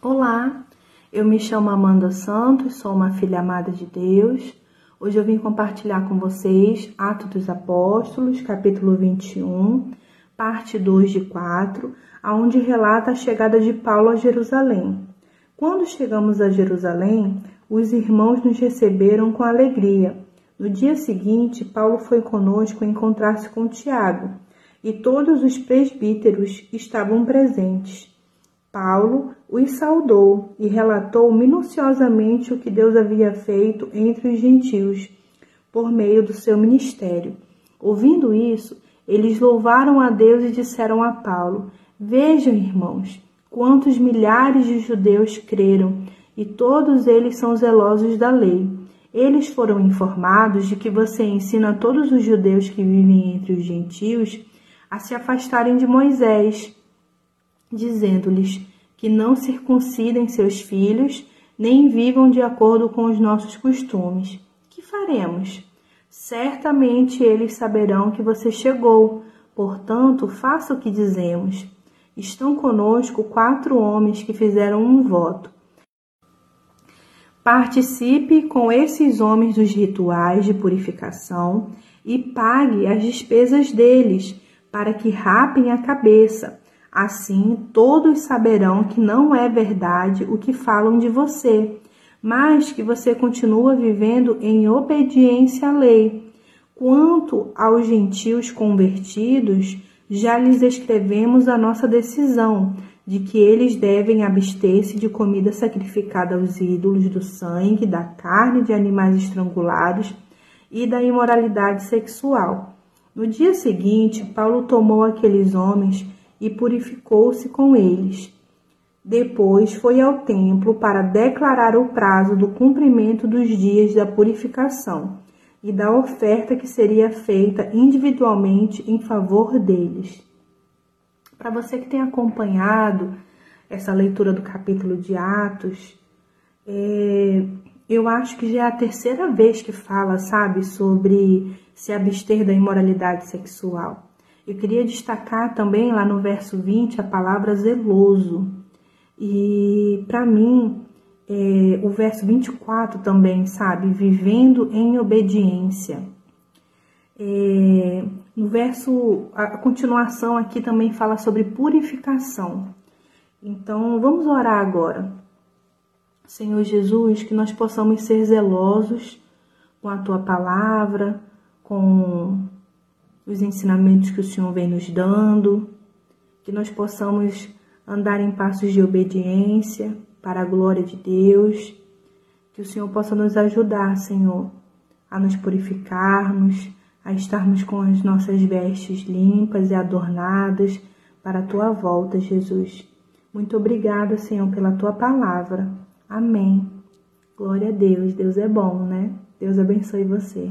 Olá, eu me chamo Amanda Santos, sou uma filha amada de Deus. Hoje eu vim compartilhar com vocês Atos dos Apóstolos, capítulo 21, parte 2 de 4, aonde relata a chegada de Paulo a Jerusalém. Quando chegamos a Jerusalém, os irmãos nos receberam com alegria. No dia seguinte, Paulo foi conosco encontrar-se com Tiago, e todos os presbíteros estavam presentes. Paulo os saudou e relatou minuciosamente o que Deus havia feito entre os gentios por meio do seu ministério. Ouvindo isso, eles louvaram a Deus e disseram a Paulo: Vejam, irmãos, quantos milhares de judeus creram, e todos eles são zelosos da lei. Eles foram informados de que você ensina todos os judeus que vivem entre os gentios a se afastarem de Moisés dizendo-lhes que não circuncidem seus filhos, nem vivam de acordo com os nossos costumes. Que faremos? Certamente eles saberão que você chegou, portanto, faça o que dizemos. Estão conosco quatro homens que fizeram um voto. Participe com esses homens dos rituais de purificação e pague as despesas deles, para que rapem a cabeça Assim, todos saberão que não é verdade o que falam de você, mas que você continua vivendo em obediência à lei. Quanto aos gentios convertidos, já lhes escrevemos a nossa decisão de que eles devem abster-se de comida sacrificada aos ídolos, do sangue, da carne de animais estrangulados e da imoralidade sexual. No dia seguinte, Paulo tomou aqueles homens e purificou-se com eles. Depois foi ao templo para declarar o prazo do cumprimento dos dias da purificação e da oferta que seria feita individualmente em favor deles. Para você que tem acompanhado essa leitura do capítulo de Atos, é, eu acho que já é a terceira vez que fala, sabe, sobre se abster da imoralidade sexual. Eu queria destacar também lá no verso 20 a palavra zeloso. E para mim, é, o verso 24 também, sabe? Vivendo em obediência. É, no verso, a continuação aqui também fala sobre purificação. Então, vamos orar agora. Senhor Jesus, que nós possamos ser zelosos com a tua palavra, com os ensinamentos que o Senhor vem nos dando, que nós possamos andar em passos de obediência para a glória de Deus, que o Senhor possa nos ajudar, Senhor, a nos purificarmos, a estarmos com as nossas vestes limpas e adornadas para a tua volta, Jesus. Muito obrigada, Senhor, pela tua palavra. Amém. Glória a Deus. Deus é bom, né? Deus abençoe você.